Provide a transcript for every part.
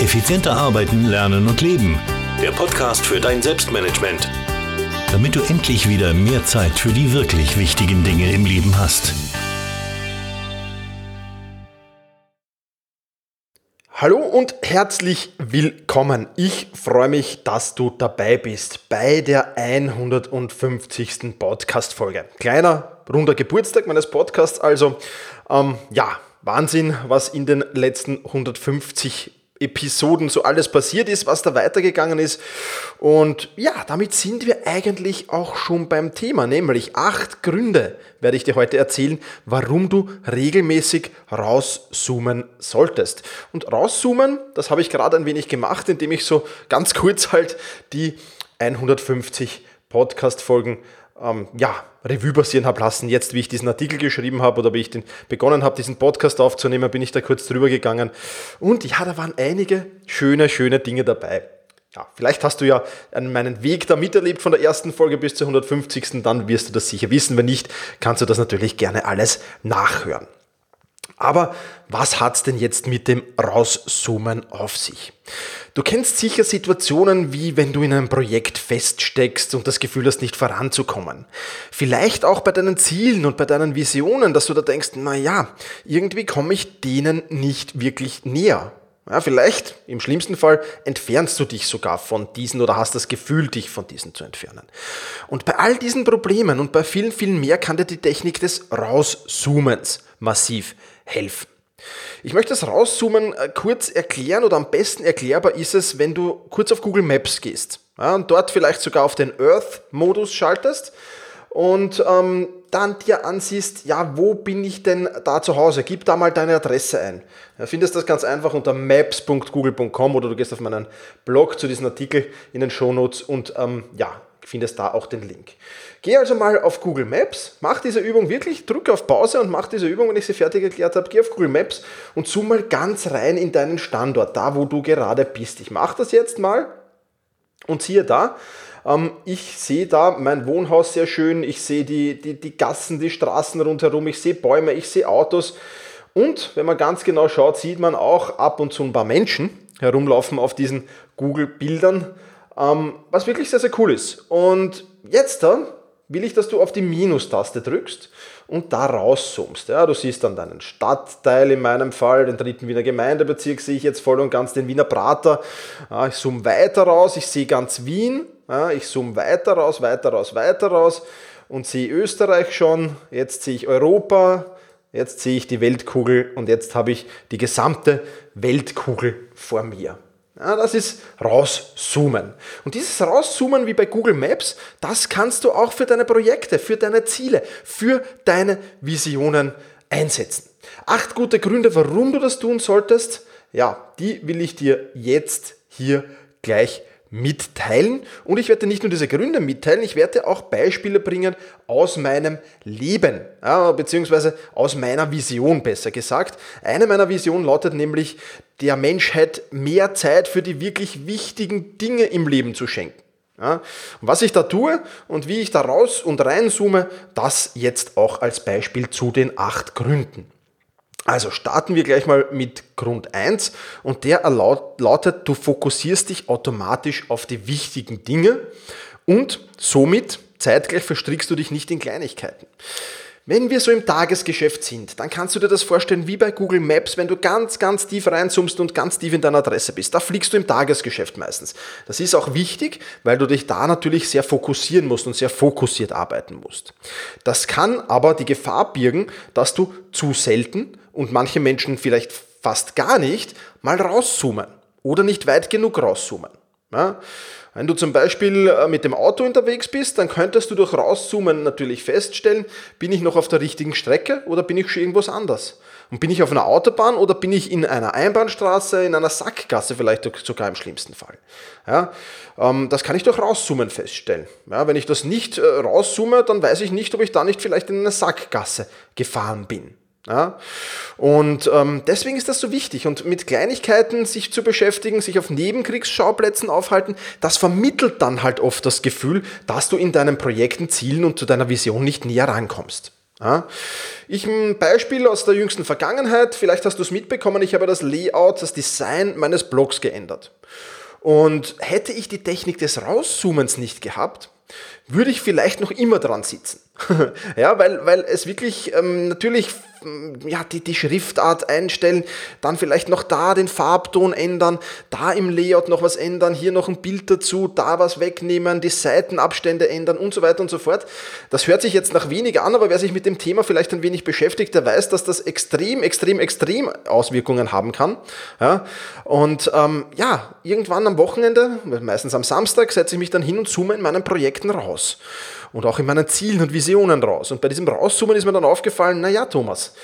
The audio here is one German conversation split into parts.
Effizienter arbeiten, lernen und leben. Der Podcast für dein Selbstmanagement. Damit du endlich wieder mehr Zeit für die wirklich wichtigen Dinge im Leben hast. Hallo und herzlich willkommen. Ich freue mich, dass du dabei bist bei der 150. Podcast-Folge. Kleiner, runder Geburtstag meines Podcasts, also ähm, ja, Wahnsinn, was in den letzten 150 Episoden so alles passiert ist, was da weitergegangen ist. Und ja, damit sind wir eigentlich auch schon beim Thema, nämlich acht Gründe werde ich dir heute erzählen, warum du regelmäßig rauszoomen solltest. Und rauszoomen, das habe ich gerade ein wenig gemacht, indem ich so ganz kurz halt die 150 Podcast-Folgen ähm, ja, Revue passieren habe lassen. Jetzt, wie ich diesen Artikel geschrieben habe oder wie ich den begonnen habe, diesen Podcast aufzunehmen, bin ich da kurz drüber gegangen. Und ja, da waren einige schöne, schöne Dinge dabei. Ja, vielleicht hast du ja meinen Weg da miterlebt von der ersten Folge bis zur 150. Dann wirst du das sicher wissen. Wenn nicht, kannst du das natürlich gerne alles nachhören. Aber was hat's denn jetzt mit dem Rauszoomen auf sich? Du kennst sicher Situationen wie wenn du in einem Projekt feststeckst und das Gefühl hast, nicht voranzukommen. Vielleicht auch bei deinen Zielen und bei deinen Visionen, dass du da denkst, na ja, irgendwie komme ich denen nicht wirklich näher. Ja, vielleicht, im schlimmsten Fall, entfernst du dich sogar von diesen oder hast das Gefühl, dich von diesen zu entfernen. Und bei all diesen Problemen und bei vielen, vielen mehr kann dir die Technik des Rauszoomens massiv helfen. Ich möchte das Rauszoomen äh, kurz erklären oder am besten erklärbar ist es, wenn du kurz auf Google Maps gehst ja, und dort vielleicht sogar auf den Earth-Modus schaltest und ähm, dann dir ansiehst, ja, wo bin ich denn da zu Hause? Gib da mal deine Adresse ein. Du findest das ganz einfach unter maps.google.com oder du gehst auf meinen Blog zu diesem Artikel in den Shownotes und ähm, ja, findest da auch den Link. Geh also mal auf Google Maps, mach diese Übung wirklich, drück auf Pause und mach diese Übung, wenn ich sie fertig erklärt habe. Geh auf Google Maps und zoom mal ganz rein in deinen Standort, da wo du gerade bist. Ich mache das jetzt mal und siehe da, ähm, ich sehe da mein Wohnhaus sehr schön, ich sehe die, die, die Gassen, die Straßen rundherum, ich sehe Bäume, ich sehe Autos. Und wenn man ganz genau schaut, sieht man auch ab und zu ein paar Menschen herumlaufen auf diesen Google-Bildern, was wirklich sehr, sehr cool ist. Und jetzt da will ich, dass du auf die Minustaste drückst und da rauszoomst. Ja, du siehst dann deinen Stadtteil, in meinem Fall, den dritten Wiener Gemeindebezirk sehe ich jetzt voll und ganz den Wiener Prater. Ja, ich zoome weiter raus, ich sehe ganz Wien. Ja, ich zoome weiter raus, weiter raus, weiter raus und sehe Österreich schon. Jetzt sehe ich Europa, jetzt sehe ich die Weltkugel und jetzt habe ich die gesamte Weltkugel vor mir. Ja, das ist rauszoomen. Und dieses rauszoomen wie bei Google Maps, das kannst du auch für deine Projekte, für deine Ziele, für deine Visionen einsetzen. Acht gute Gründe, warum du das tun solltest, ja, die will ich dir jetzt hier gleich mitteilen. Und ich werde nicht nur diese Gründe mitteilen, ich werde auch Beispiele bringen aus meinem Leben, beziehungsweise aus meiner Vision besser gesagt. Eine meiner Visionen lautet nämlich, der Menschheit mehr Zeit für die wirklich wichtigen Dinge im Leben zu schenken. Ja, was ich da tue und wie ich da raus und reinzoome, das jetzt auch als Beispiel zu den acht Gründen. Also starten wir gleich mal mit Grund 1 und der lautet, du fokussierst dich automatisch auf die wichtigen Dinge und somit zeitgleich verstrickst du dich nicht in Kleinigkeiten. Wenn wir so im Tagesgeschäft sind, dann kannst du dir das vorstellen wie bei Google Maps, wenn du ganz, ganz tief reinzoomst und ganz tief in deiner Adresse bist. Da fliegst du im Tagesgeschäft meistens. Das ist auch wichtig, weil du dich da natürlich sehr fokussieren musst und sehr fokussiert arbeiten musst. Das kann aber die Gefahr birgen, dass du zu selten und manche Menschen vielleicht fast gar nicht mal rauszoomen oder nicht weit genug rauszoomen. Ja? Wenn du zum Beispiel äh, mit dem Auto unterwegs bist, dann könntest du durch Rauszoomen natürlich feststellen, bin ich noch auf der richtigen Strecke oder bin ich schon irgendwas anders? Und bin ich auf einer Autobahn oder bin ich in einer Einbahnstraße, in einer Sackgasse vielleicht sogar im schlimmsten Fall? Ja, ähm, das kann ich durch Rauszoomen feststellen. Ja, wenn ich das nicht äh, rauszoome, dann weiß ich nicht, ob ich da nicht vielleicht in eine Sackgasse gefahren bin. Ja? Und ähm, deswegen ist das so wichtig. Und mit Kleinigkeiten sich zu beschäftigen, sich auf Nebenkriegsschauplätzen aufhalten, das vermittelt dann halt oft das Gefühl, dass du in deinen Projekten, Zielen und zu deiner Vision nicht näher rankommst. Ja. Ich ein Beispiel aus der jüngsten Vergangenheit, vielleicht hast du es mitbekommen, ich habe das Layout, das Design meines Blogs geändert. Und hätte ich die Technik des Rauszoomens nicht gehabt, würde ich vielleicht noch immer dran sitzen. ja, weil, weil es wirklich ähm, natürlich ja, die, die Schriftart einstellen, dann vielleicht noch da den Farbton ändern, da im Layout noch was ändern, hier noch ein Bild dazu, da was wegnehmen, die Seitenabstände ändern und so weiter und so fort. Das hört sich jetzt nach wenig an, aber wer sich mit dem Thema vielleicht ein wenig beschäftigt, der weiß, dass das extrem, extrem, extrem Auswirkungen haben kann. Ja, und ähm, ja, irgendwann am Wochenende, meistens am Samstag, setze ich mich dann hin und zoome in meinen Projekten raus und auch in meinen Zielen und Visionen raus. Und bei diesem Rauszoomen ist mir dann aufgefallen, naja, Thomas,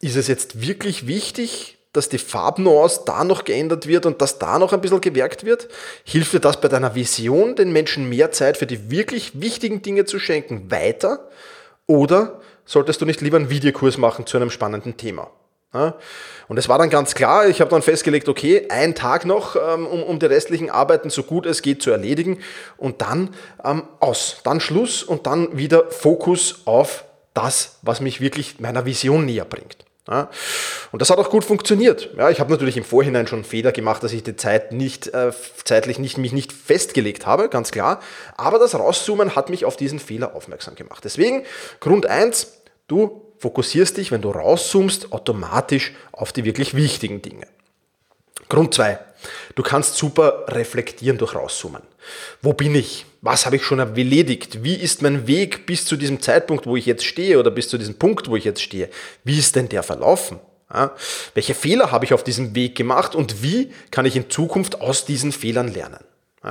ist es jetzt wirklich wichtig, dass die Farbnuance da noch geändert wird und dass da noch ein bisschen gewerkt wird? Hilft dir das bei deiner Vision, den Menschen mehr Zeit für die wirklich wichtigen Dinge zu schenken, weiter? Oder solltest du nicht lieber einen Videokurs machen zu einem spannenden Thema? Und es war dann ganz klar, ich habe dann festgelegt, okay, ein Tag noch, ähm, um, um die restlichen Arbeiten so gut es geht zu erledigen und dann ähm, aus, dann Schluss und dann wieder Fokus auf das, was mich wirklich meiner Vision näher bringt. Ja, und das hat auch gut funktioniert. Ja, ich habe natürlich im Vorhinein schon Fehler gemacht, dass ich die Zeit nicht, äh, zeitlich nicht, mich nicht festgelegt habe, ganz klar. Aber das Rauszoomen hat mich auf diesen Fehler aufmerksam gemacht. Deswegen, Grund eins: du fokussierst dich, wenn du rauszoomst, automatisch auf die wirklich wichtigen Dinge. Grund 2. Du kannst super reflektieren durch Rauszoomen. Wo bin ich? Was habe ich schon erledigt? Wie ist mein Weg bis zu diesem Zeitpunkt, wo ich jetzt stehe oder bis zu diesem Punkt, wo ich jetzt stehe? Wie ist denn der verlaufen? Ja? Welche Fehler habe ich auf diesem Weg gemacht und wie kann ich in Zukunft aus diesen Fehlern lernen?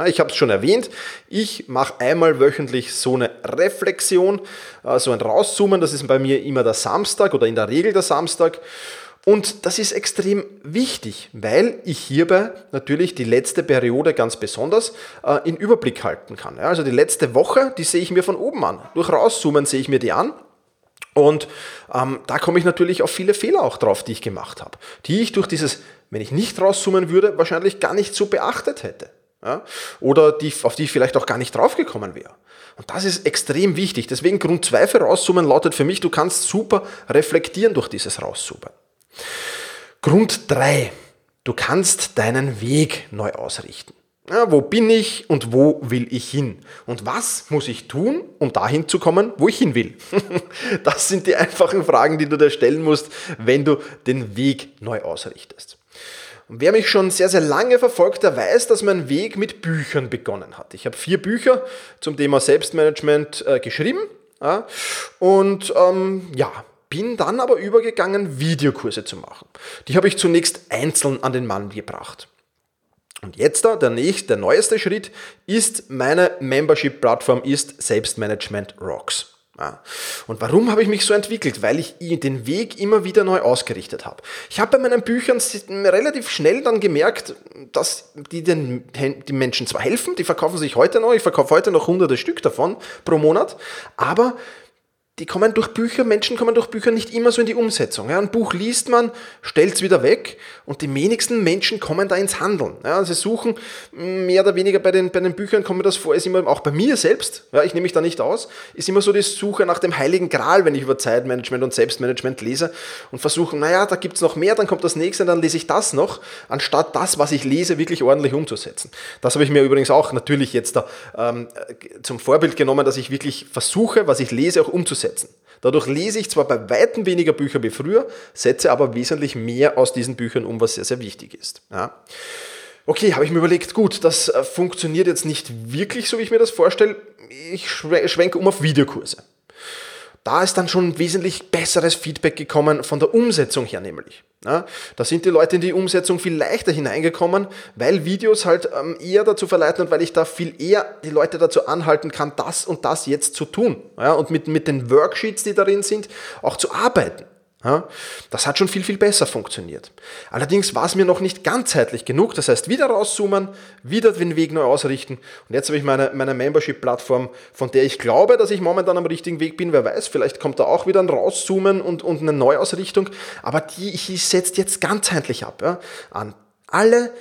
Ich habe es schon erwähnt, ich mache einmal wöchentlich so eine Reflexion, äh, so ein Rauszoomen, das ist bei mir immer der Samstag oder in der Regel der Samstag. Und das ist extrem wichtig, weil ich hierbei natürlich die letzte Periode ganz besonders äh, in Überblick halten kann. Also die letzte Woche, die sehe ich mir von oben an. Durch Rauszoomen sehe ich mir die an und ähm, da komme ich natürlich auf viele Fehler auch drauf, die ich gemacht habe, die ich durch dieses, wenn ich nicht rauszoomen würde, wahrscheinlich gar nicht so beachtet hätte ja, oder die, auf die ich vielleicht auch gar nicht draufgekommen wäre. Und das ist extrem wichtig. Deswegen Grund 2 für Rauszoomen lautet für mich, du kannst super reflektieren durch dieses Rauszoomen. Grund 3, du kannst deinen Weg neu ausrichten. Ja, wo bin ich und wo will ich hin? Und was muss ich tun, um dahin zu kommen, wo ich hin will? das sind die einfachen Fragen, die du dir stellen musst, wenn du den Weg neu ausrichtest. Und wer mich schon sehr, sehr lange verfolgt, der weiß, dass mein Weg mit Büchern begonnen hat. Ich habe vier Bücher zum Thema Selbstmanagement äh, geschrieben ja, und ähm, ja, bin dann aber übergegangen, Videokurse zu machen. Die habe ich zunächst einzeln an den Mann gebracht. Und jetzt da, der nächste, der neueste Schritt ist, meine Membership-Plattform ist Selbstmanagement Rocks. Ja. Und warum habe ich mich so entwickelt? Weil ich den Weg immer wieder neu ausgerichtet habe. Ich habe bei meinen Büchern relativ schnell dann gemerkt, dass die den die Menschen zwar helfen, die verkaufen sich heute noch, ich verkaufe heute noch hunderte Stück davon pro Monat, aber die kommen durch Bücher, Menschen kommen durch Bücher nicht immer so in die Umsetzung. Ja, ein Buch liest man, stellt es wieder weg und die wenigsten Menschen kommen da ins Handeln. Ja, sie suchen mehr oder weniger bei den, bei den Büchern, kommt mir das vor, ist immer, auch bei mir selbst, ja, ich nehme mich da nicht aus, ist immer so die Suche nach dem heiligen Gral, wenn ich über Zeitmanagement und Selbstmanagement lese und versuche, naja, da gibt es noch mehr, dann kommt das nächste, dann lese ich das noch, anstatt das, was ich lese, wirklich ordentlich umzusetzen. Das habe ich mir übrigens auch natürlich jetzt da ähm, zum Vorbild genommen, dass ich wirklich versuche, was ich lese, auch umzusetzen umsetzen. Dadurch lese ich zwar bei weitem weniger Bücher wie früher, setze aber wesentlich mehr aus diesen Büchern um, was sehr, sehr wichtig ist. Ja. Okay, habe ich mir überlegt, gut, das äh, funktioniert jetzt nicht wirklich so, wie ich mir das vorstelle. Ich schwenke um auf Videokurse. Da ist dann schon wesentlich besseres Feedback gekommen von der Umsetzung her nämlich. Ja, da sind die Leute in die Umsetzung viel leichter hineingekommen, weil Videos halt ähm, eher dazu verleiten und weil ich da viel eher die Leute dazu anhalten kann, das und das jetzt zu tun. Ja, und mit, mit den Worksheets, die darin sind, auch zu arbeiten. Das hat schon viel, viel besser funktioniert. Allerdings war es mir noch nicht ganzheitlich genug. Das heißt, wieder rauszoomen, wieder den Weg neu ausrichten. Und jetzt habe ich meine, meine Membership-Plattform, von der ich glaube, dass ich momentan am richtigen Weg bin. Wer weiß, vielleicht kommt da auch wieder ein Rauszoomen und, und eine Neuausrichtung. Aber die, ich setze jetzt ganzheitlich ab ja, an alle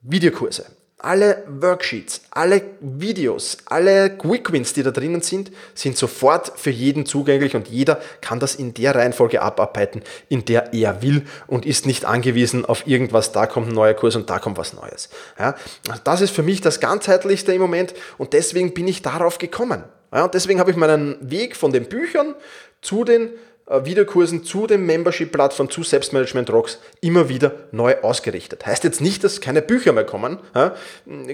Videokurse alle Worksheets, alle Videos, alle Quick Wins, die da drinnen sind, sind sofort für jeden zugänglich und jeder kann das in der Reihenfolge abarbeiten, in der er will und ist nicht angewiesen auf irgendwas, da kommt ein neuer Kurs und da kommt was Neues. Ja, das ist für mich das ganzheitlichste im Moment und deswegen bin ich darauf gekommen. Ja, und deswegen habe ich meinen Weg von den Büchern zu den Videokursen zu den Membership-Plattformen, zu Selbstmanagement Rocks immer wieder neu ausgerichtet. Heißt jetzt nicht, dass keine Bücher mehr kommen.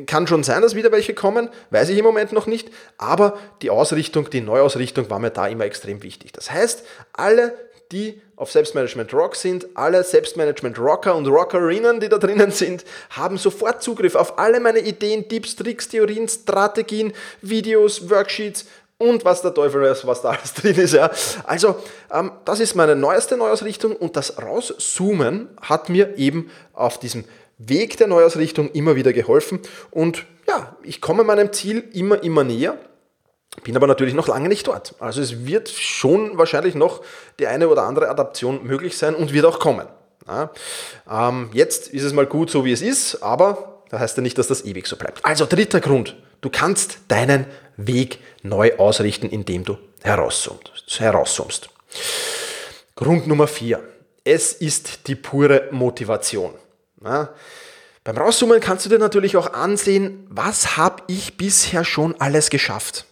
Kann schon sein, dass wieder welche kommen, weiß ich im Moment noch nicht. Aber die Ausrichtung, die Neuausrichtung war mir da immer extrem wichtig. Das heißt, alle, die auf Selbstmanagement Rock sind, alle Selbstmanagement Rocker und Rockerinnen, die da drinnen sind, haben sofort Zugriff auf alle meine Ideen, Tipps, Tricks, Theorien, Strategien, Videos, Worksheets, und was der Teufel weiß, was da alles drin ist. Ja. Also, ähm, das ist meine neueste Neuausrichtung und das Rauszoomen hat mir eben auf diesem Weg der Neuausrichtung immer wieder geholfen und ja, ich komme meinem Ziel immer, immer näher. Bin aber natürlich noch lange nicht dort. Also es wird schon wahrscheinlich noch die eine oder andere Adaption möglich sein und wird auch kommen. Ja, ähm, jetzt ist es mal gut so, wie es ist, aber das heißt ja nicht, dass das ewig so bleibt. Also dritter Grund, du kannst deinen Weg neu ausrichten, indem du herauszoomst. Grund Nummer vier. Es ist die pure Motivation. Ja, beim Rauszoomen kannst du dir natürlich auch ansehen, was habe ich bisher schon alles geschafft.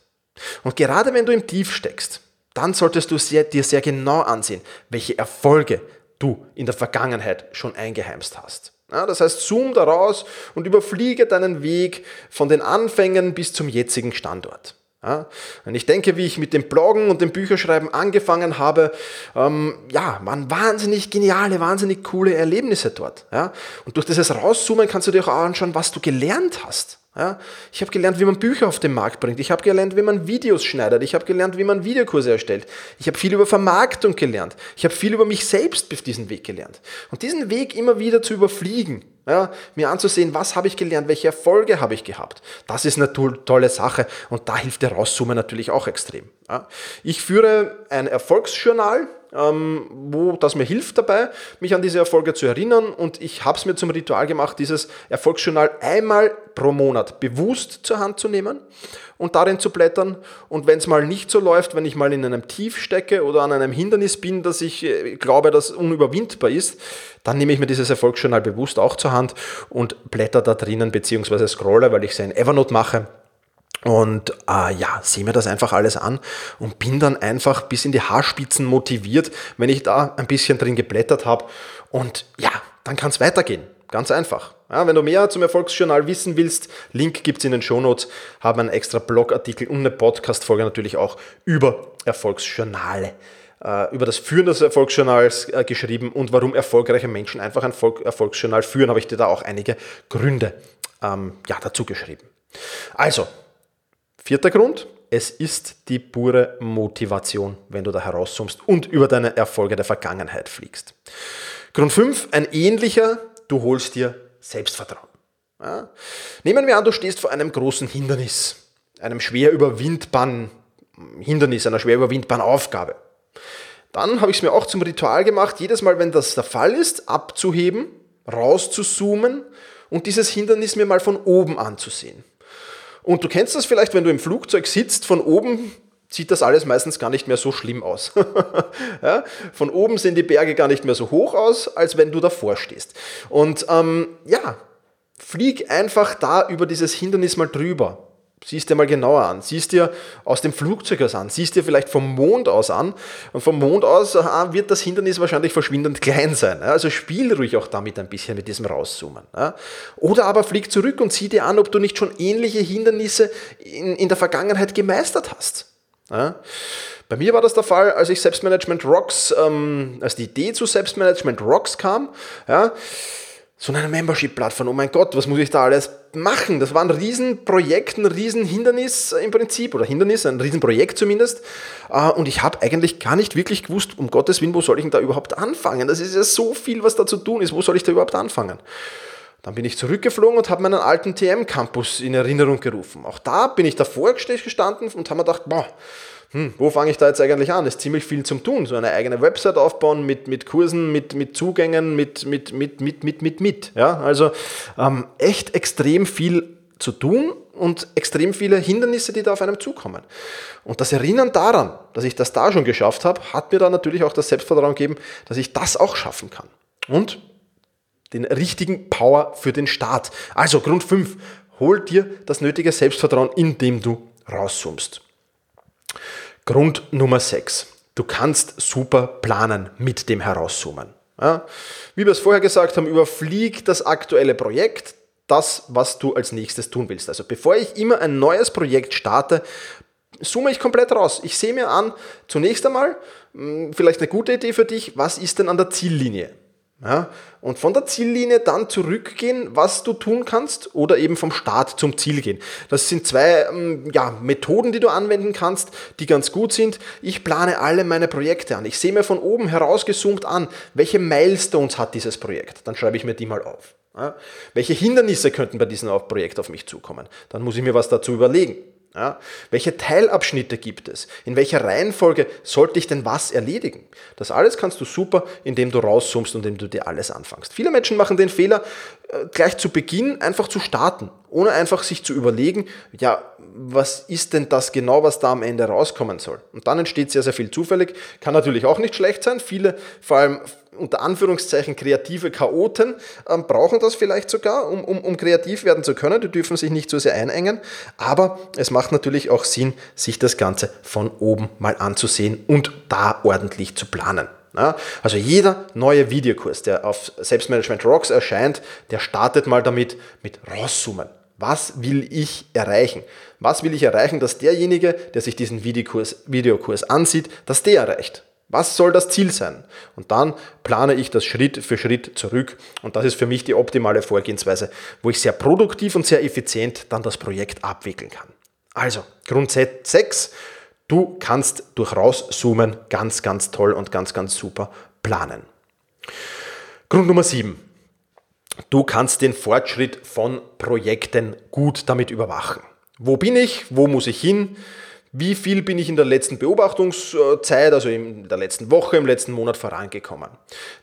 Und gerade wenn du im Tief steckst, dann solltest du sehr, dir sehr genau ansehen, welche Erfolge du in der Vergangenheit schon eingeheimst hast. Ja, das heißt, zoom da raus und überfliege deinen Weg von den Anfängen bis zum jetzigen Standort. Ja, und ich denke, wie ich mit dem Bloggen und dem Bücherschreiben angefangen habe, ähm, ja, waren wahnsinnig geniale, wahnsinnig coole Erlebnisse dort. Ja? Und durch dieses Rauszoomen kannst du dir auch anschauen, was du gelernt hast. Ja, ich habe gelernt, wie man Bücher auf den Markt bringt. Ich habe gelernt, wie man Videos schneidet. Ich habe gelernt, wie man Videokurse erstellt. Ich habe viel über Vermarktung gelernt. Ich habe viel über mich selbst auf diesem Weg gelernt. Und diesen Weg immer wieder zu überfliegen, ja, mir anzusehen, was habe ich gelernt, welche Erfolge habe ich gehabt, das ist eine tolle Sache und da hilft der Rauszoomen natürlich auch extrem. Ich führe ein Erfolgsjournal, ähm, wo das mir hilft dabei, mich an diese Erfolge zu erinnern. Und ich habe es mir zum Ritual gemacht, dieses Erfolgsjournal einmal pro Monat bewusst zur Hand zu nehmen und darin zu blättern. Und wenn es mal nicht so läuft, wenn ich mal in einem Tief stecke oder an einem Hindernis bin, dass ich äh, glaube, das unüberwindbar ist, dann nehme ich mir dieses Erfolgsjournal bewusst auch zur Hand und blätter da drinnen beziehungsweise scrolle, weil ich es in Evernote mache und äh, ja, sehe mir das einfach alles an und bin dann einfach bis in die Haarspitzen motiviert, wenn ich da ein bisschen drin geblättert habe. Und ja, dann kann es weitergehen. Ganz einfach. Ja, wenn du mehr zum Erfolgsjournal wissen willst, Link gibt es in den Shownotes, haben einen extra Blogartikel und eine Podcast-Folge natürlich auch über Erfolgsjournale, äh, über das Führen des Erfolgsjournals äh, geschrieben und warum erfolgreiche Menschen einfach ein Erfolgsjournal führen, habe ich dir da auch einige Gründe ähm, ja, dazu geschrieben. Also, Vierter Grund, es ist die pure Motivation, wenn du da herauszoomst und über deine Erfolge der Vergangenheit fliegst. Grund 5, ein ähnlicher, du holst dir Selbstvertrauen. Ja? Nehmen wir an, du stehst vor einem großen Hindernis, einem schwer überwindbaren Hindernis, einer schwer überwindbaren Aufgabe. Dann habe ich es mir auch zum Ritual gemacht, jedes Mal, wenn das der Fall ist, abzuheben, rauszuzoomen und dieses Hindernis mir mal von oben anzusehen. Und du kennst das vielleicht, wenn du im Flugzeug sitzt, von oben sieht das alles meistens gar nicht mehr so schlimm aus. ja? Von oben sehen die Berge gar nicht mehr so hoch aus, als wenn du davor stehst. Und ähm, ja, flieg einfach da über dieses Hindernis mal drüber. Siehst dir mal genauer an. Siehst dir aus dem Flugzeug aus an. Siehst dir vielleicht vom Mond aus an. Und vom Mond aus aha, wird das Hindernis wahrscheinlich verschwindend klein sein. Also spiel ruhig auch damit ein bisschen mit diesem Rauszoomen. Oder aber flieg zurück und sieh dir an, ob du nicht schon ähnliche Hindernisse in, in der Vergangenheit gemeistert hast. Bei mir war das der Fall, als ich Selbstmanagement Rocks, ähm, als die Idee zu Selbstmanagement Rocks kam. Ja, so eine Membership-Plattform, oh mein Gott, was muss ich da alles machen? Das war ein Riesenprojekt, ein Riesenhindernis im Prinzip, oder Hindernis, ein Riesenprojekt zumindest. Äh, und ich habe eigentlich gar nicht wirklich gewusst, um Gottes Willen, wo soll ich denn da überhaupt anfangen? Das ist ja so viel, was da zu tun ist, wo soll ich da überhaupt anfangen? Dann bin ich zurückgeflogen und habe meinen alten TM-Campus in Erinnerung gerufen. Auch da bin ich davor gestanden und habe mir gedacht, boah, hm, wo fange ich da jetzt eigentlich an? Es ist ziemlich viel zum Tun. So eine eigene Website aufbauen mit, mit Kursen, mit, mit Zugängen, mit, mit, mit, mit, mit, mit, mit. Ja, also ähm, echt extrem viel zu tun und extrem viele Hindernisse, die da auf einem zukommen. Und das Erinnern daran, dass ich das da schon geschafft habe, hat mir dann natürlich auch das Selbstvertrauen gegeben, dass ich das auch schaffen kann. Und den richtigen Power für den Start. Also Grund 5, hol dir das nötige Selbstvertrauen, indem du rauszoomst. Grund Nummer 6, du kannst super planen mit dem Herauszoomen. Ja, wie wir es vorher gesagt haben, überflieg das aktuelle Projekt, das, was du als nächstes tun willst. Also bevor ich immer ein neues Projekt starte, zoome ich komplett raus. Ich sehe mir an, zunächst einmal, hm, vielleicht eine gute Idee für dich, was ist denn an der Ziellinie? Ja, und von der Ziellinie dann zurückgehen, was du tun kannst, oder eben vom Start zum Ziel gehen. Das sind zwei ähm, ja, Methoden, die du anwenden kannst, die ganz gut sind. Ich plane alle meine Projekte an. Ich sehe mir von oben herausgezoomt an, welche Milestones hat dieses Projekt. Dann schreibe ich mir die mal auf. Ja, welche Hindernisse könnten bei diesem Projekt auf mich zukommen? Dann muss ich mir was dazu überlegen. Ja, welche Teilabschnitte gibt es? In welcher Reihenfolge sollte ich denn was erledigen? Das alles kannst du super, indem du rauszoomst und indem du dir alles anfängst. Viele Menschen machen den Fehler, gleich zu Beginn einfach zu starten, ohne einfach sich zu überlegen, ja, was ist denn das genau, was da am Ende rauskommen soll? Und dann entsteht sehr, sehr viel zufällig. Kann natürlich auch nicht schlecht sein. Viele, vor allem unter Anführungszeichen kreative Chaoten ähm, brauchen das vielleicht sogar, um, um, um kreativ werden zu können. Die dürfen sich nicht so sehr einengen. Aber es macht natürlich auch Sinn, sich das Ganze von oben mal anzusehen und da ordentlich zu planen. Ja, also jeder neue Videokurs, der auf Selbstmanagement Rocks erscheint, der startet mal damit mit rauszoomen. Was will ich erreichen? Was will ich erreichen, dass derjenige, der sich diesen Videokurs, Videokurs ansieht, dass der erreicht? Was soll das Ziel sein? Und dann plane ich das Schritt für Schritt zurück. Und das ist für mich die optimale Vorgehensweise, wo ich sehr produktiv und sehr effizient dann das Projekt abwickeln kann. Also, Grundsatz 6, du kannst durch Rauszoomen ganz, ganz toll und ganz, ganz super planen. Grund Nummer 7. Du kannst den Fortschritt von Projekten gut damit überwachen. Wo bin ich? Wo muss ich hin? wie viel bin ich in der letzten Beobachtungszeit, also in der letzten Woche, im letzten Monat vorangekommen?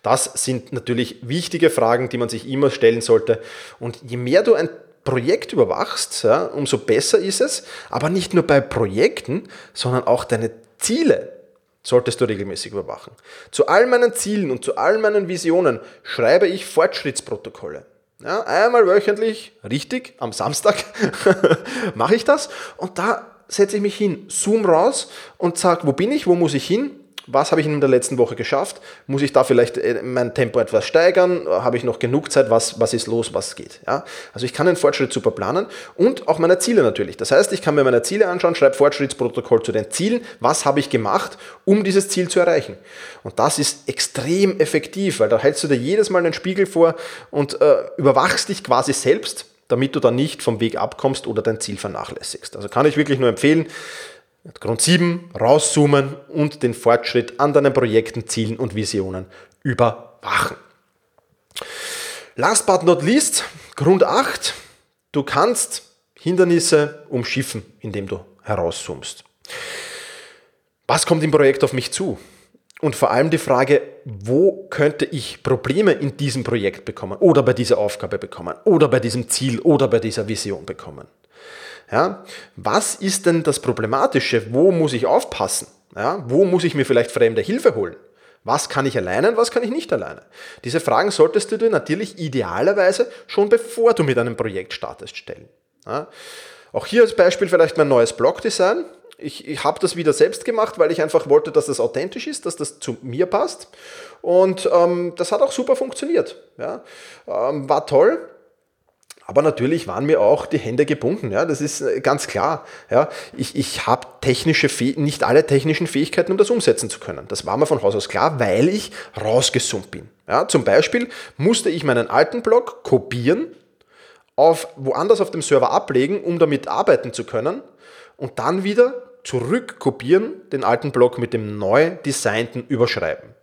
Das sind natürlich wichtige Fragen, die man sich immer stellen sollte. Und je mehr du ein Projekt überwachst, ja, umso besser ist es. Aber nicht nur bei Projekten, sondern auch deine Ziele solltest du regelmäßig überwachen. Zu all meinen Zielen und zu all meinen Visionen schreibe ich Fortschrittsprotokolle. Ja, einmal wöchentlich, richtig, am Samstag mache ich das und da setze ich mich hin, zoom raus und sage, wo bin ich, wo muss ich hin, was habe ich in der letzten Woche geschafft, muss ich da vielleicht äh, mein Tempo etwas steigern, habe ich noch genug Zeit, was, was ist los, was geht. Ja? Also ich kann den Fortschritt super planen und auch meine Ziele natürlich. Das heißt, ich kann mir meine Ziele anschauen, schreibe Fortschrittsprotokoll zu den Zielen, was habe ich gemacht, um dieses Ziel zu erreichen. Und das ist extrem effektiv, weil da hältst du dir jedes Mal einen Spiegel vor und äh, überwachst dich quasi selbst damit du dann nicht vom Weg abkommst oder dein Ziel vernachlässigst. Also kann ich wirklich nur empfehlen, Grund 7, rauszoomen und den Fortschritt an deinen Projekten, Zielen und Visionen überwachen. Last but not least, Grund 8, du kannst Hindernisse umschiffen, indem du herauszoomst. Was kommt im Projekt auf mich zu? Und vor allem die Frage, wo könnte ich Probleme in diesem Projekt bekommen oder bei dieser Aufgabe bekommen oder bei diesem Ziel oder bei dieser Vision bekommen. Ja, was ist denn das Problematische? Wo muss ich aufpassen? Ja, wo muss ich mir vielleicht fremde Hilfe holen? Was kann ich alleine und was kann ich nicht alleine? Diese Fragen solltest du dir natürlich idealerweise schon bevor du mit einem Projekt startest stellen. Ja, auch hier als Beispiel vielleicht mein neues Blogdesign ich, ich habe das wieder selbst gemacht, weil ich einfach wollte, dass das authentisch ist, dass das zu mir passt. Und ähm, das hat auch super funktioniert. Ja. Ähm, war toll. Aber natürlich waren mir auch die Hände gebunden, ja, das ist äh, ganz klar. Ja. Ich, ich habe technische nicht alle technischen Fähigkeiten, um das umsetzen zu können. Das war mir von Haus aus klar, weil ich rausgesummt bin. Ja. Zum Beispiel musste ich meinen alten Blog kopieren, auf woanders auf dem Server ablegen, um damit arbeiten zu können und dann wieder zurückkopieren, den alten Block mit dem neu designten überschreiben.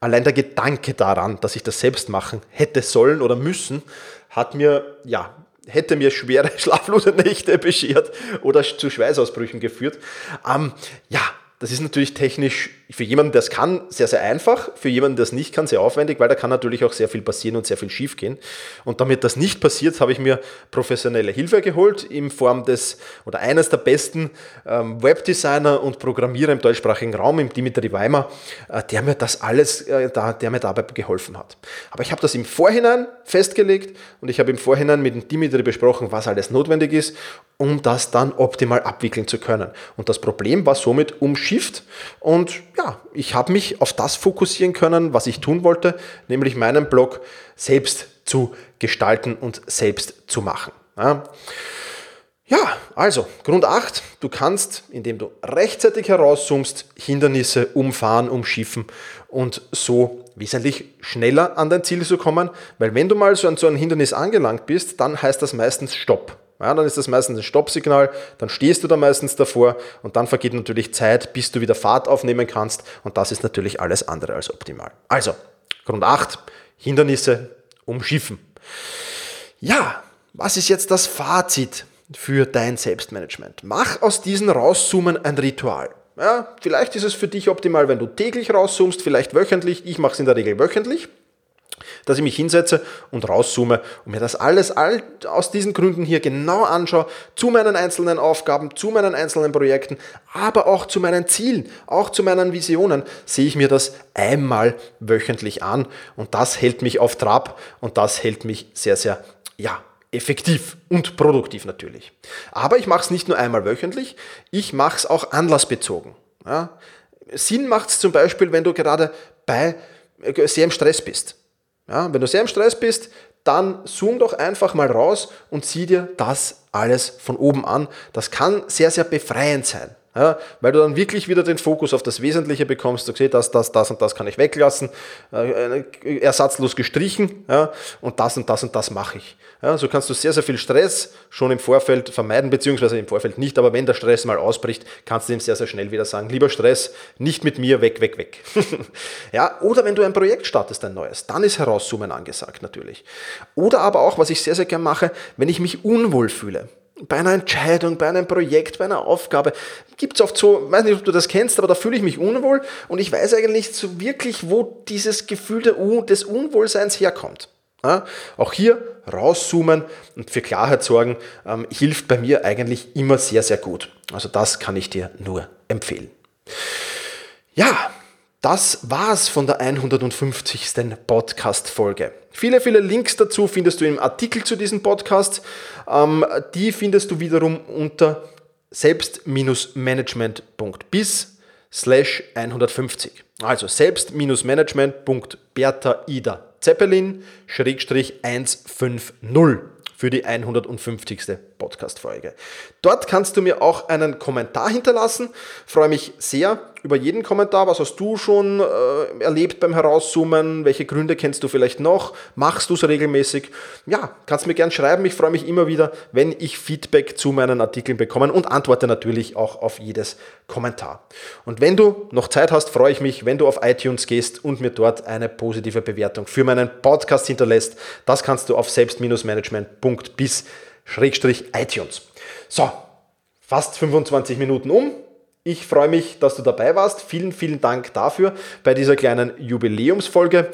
allein der Gedanke daran, dass ich das selbst machen hätte sollen oder müssen, hat mir, ja, hätte mir schwere schlaflose Nächte beschert oder zu Schweißausbrüchen geführt. Ähm, ja, das ist natürlich technisch für jemanden, der es kann, sehr, sehr einfach. Für jemanden, der es nicht kann, sehr aufwendig, weil da kann natürlich auch sehr viel passieren und sehr viel schief gehen. Und damit das nicht passiert, habe ich mir professionelle Hilfe geholt in Form des oder eines der besten ähm, Webdesigner und Programmierer im deutschsprachigen Raum, im Dimitri Weimer, äh, der mir das alles, äh, da, der mir dabei geholfen hat. Aber ich habe das im Vorhinein festgelegt und ich habe im Vorhinein mit dem Dimitri besprochen, was alles notwendig ist, um das dann optimal abwickeln zu können. Und das Problem war somit umschifft und ja, ich habe mich auf das fokussieren können, was ich tun wollte, nämlich meinen Blog selbst zu gestalten und selbst zu machen. Ja. Ja, also Grund 8, du kannst, indem du rechtzeitig herauszoomst, Hindernisse umfahren, umschiffen und so wesentlich schneller an dein Ziel zu kommen, weil wenn du mal so an so ein Hindernis angelangt bist, dann heißt das meistens Stopp. Ja, dann ist das meistens ein Stoppsignal, dann stehst du da meistens davor und dann vergeht natürlich Zeit, bis du wieder Fahrt aufnehmen kannst und das ist natürlich alles andere als optimal. Also, Grund 8, Hindernisse umschiffen. Ja, was ist jetzt das Fazit für dein Selbstmanagement? Mach aus diesen Rauszoomen ein Ritual. Ja, vielleicht ist es für dich optimal, wenn du täglich rauszoomst, vielleicht wöchentlich. Ich mache es in der Regel wöchentlich dass ich mich hinsetze und rauszoome und mir das alles all aus diesen Gründen hier genau anschaue, zu meinen einzelnen Aufgaben, zu meinen einzelnen Projekten, aber auch zu meinen Zielen, auch zu meinen Visionen, sehe ich mir das einmal wöchentlich an und das hält mich auf Trab und das hält mich sehr, sehr, ja, effektiv und produktiv natürlich. Aber ich mache es nicht nur einmal wöchentlich, ich mache es auch anlassbezogen. Ja. Sinn macht es zum Beispiel, wenn du gerade bei äh, sehr im Stress bist. Ja, wenn du sehr im Stress bist, dann zoom doch einfach mal raus und sieh dir das alles von oben an. Das kann sehr, sehr befreiend sein. Ja, weil du dann wirklich wieder den Fokus auf das Wesentliche bekommst. Siehst, das, das, das und das kann ich weglassen, äh, ersatzlos gestrichen ja, und das und das und das mache ich. Ja, so kannst du sehr, sehr viel Stress schon im Vorfeld vermeiden, beziehungsweise im Vorfeld nicht, aber wenn der Stress mal ausbricht, kannst du ihm sehr, sehr schnell wieder sagen, lieber Stress, nicht mit mir, weg, weg, weg. ja, oder wenn du ein Projekt startest, ein neues, dann ist Herauszoomen angesagt natürlich. Oder aber auch, was ich sehr, sehr gern mache, wenn ich mich unwohl fühle bei einer Entscheidung, bei einem Projekt, bei einer Aufgabe gibt es oft so, weiß nicht, ob du das kennst, aber da fühle ich mich unwohl und ich weiß eigentlich so wirklich, wo dieses Gefühl des Unwohlseins herkommt. Ja, auch hier rauszoomen und für Klarheit sorgen ähm, hilft bei mir eigentlich immer sehr, sehr gut. Also das kann ich dir nur empfehlen. Ja, das war's von der 150. Podcast-Folge. Viele, viele Links dazu findest du im Artikel zu diesem Podcast. Ähm, die findest du wiederum unter selbst-management.bis slash 150. Also selbst-management.bertha Ida Zeppelin Schrägstrich 150 für die 150. Podcast-Folge. Dort kannst du mir auch einen Kommentar hinterlassen. Freue mich sehr über jeden Kommentar. Was hast du schon äh, erlebt beim Herauszoomen? Welche Gründe kennst du vielleicht noch? Machst du es regelmäßig? Ja, kannst mir gern schreiben. Ich freue mich immer wieder, wenn ich Feedback zu meinen Artikeln bekomme und antworte natürlich auch auf jedes Kommentar. Und wenn du noch Zeit hast, freue ich mich, wenn du auf iTunes gehst und mir dort eine positive Bewertung für meinen Podcast hinterlässt. Das kannst du auf selbst-management.bis iTunes. So, fast 25 Minuten um. Ich freue mich, dass du dabei warst. Vielen, vielen Dank dafür bei dieser kleinen Jubiläumsfolge.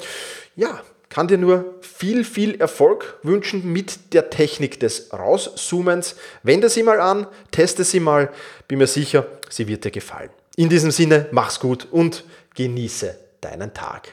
Ja, kann dir nur viel, viel Erfolg wünschen mit der Technik des Rauszoomens. Wende sie mal an, teste sie mal. Bin mir sicher, sie wird dir gefallen. In diesem Sinne, mach's gut und genieße deinen Tag.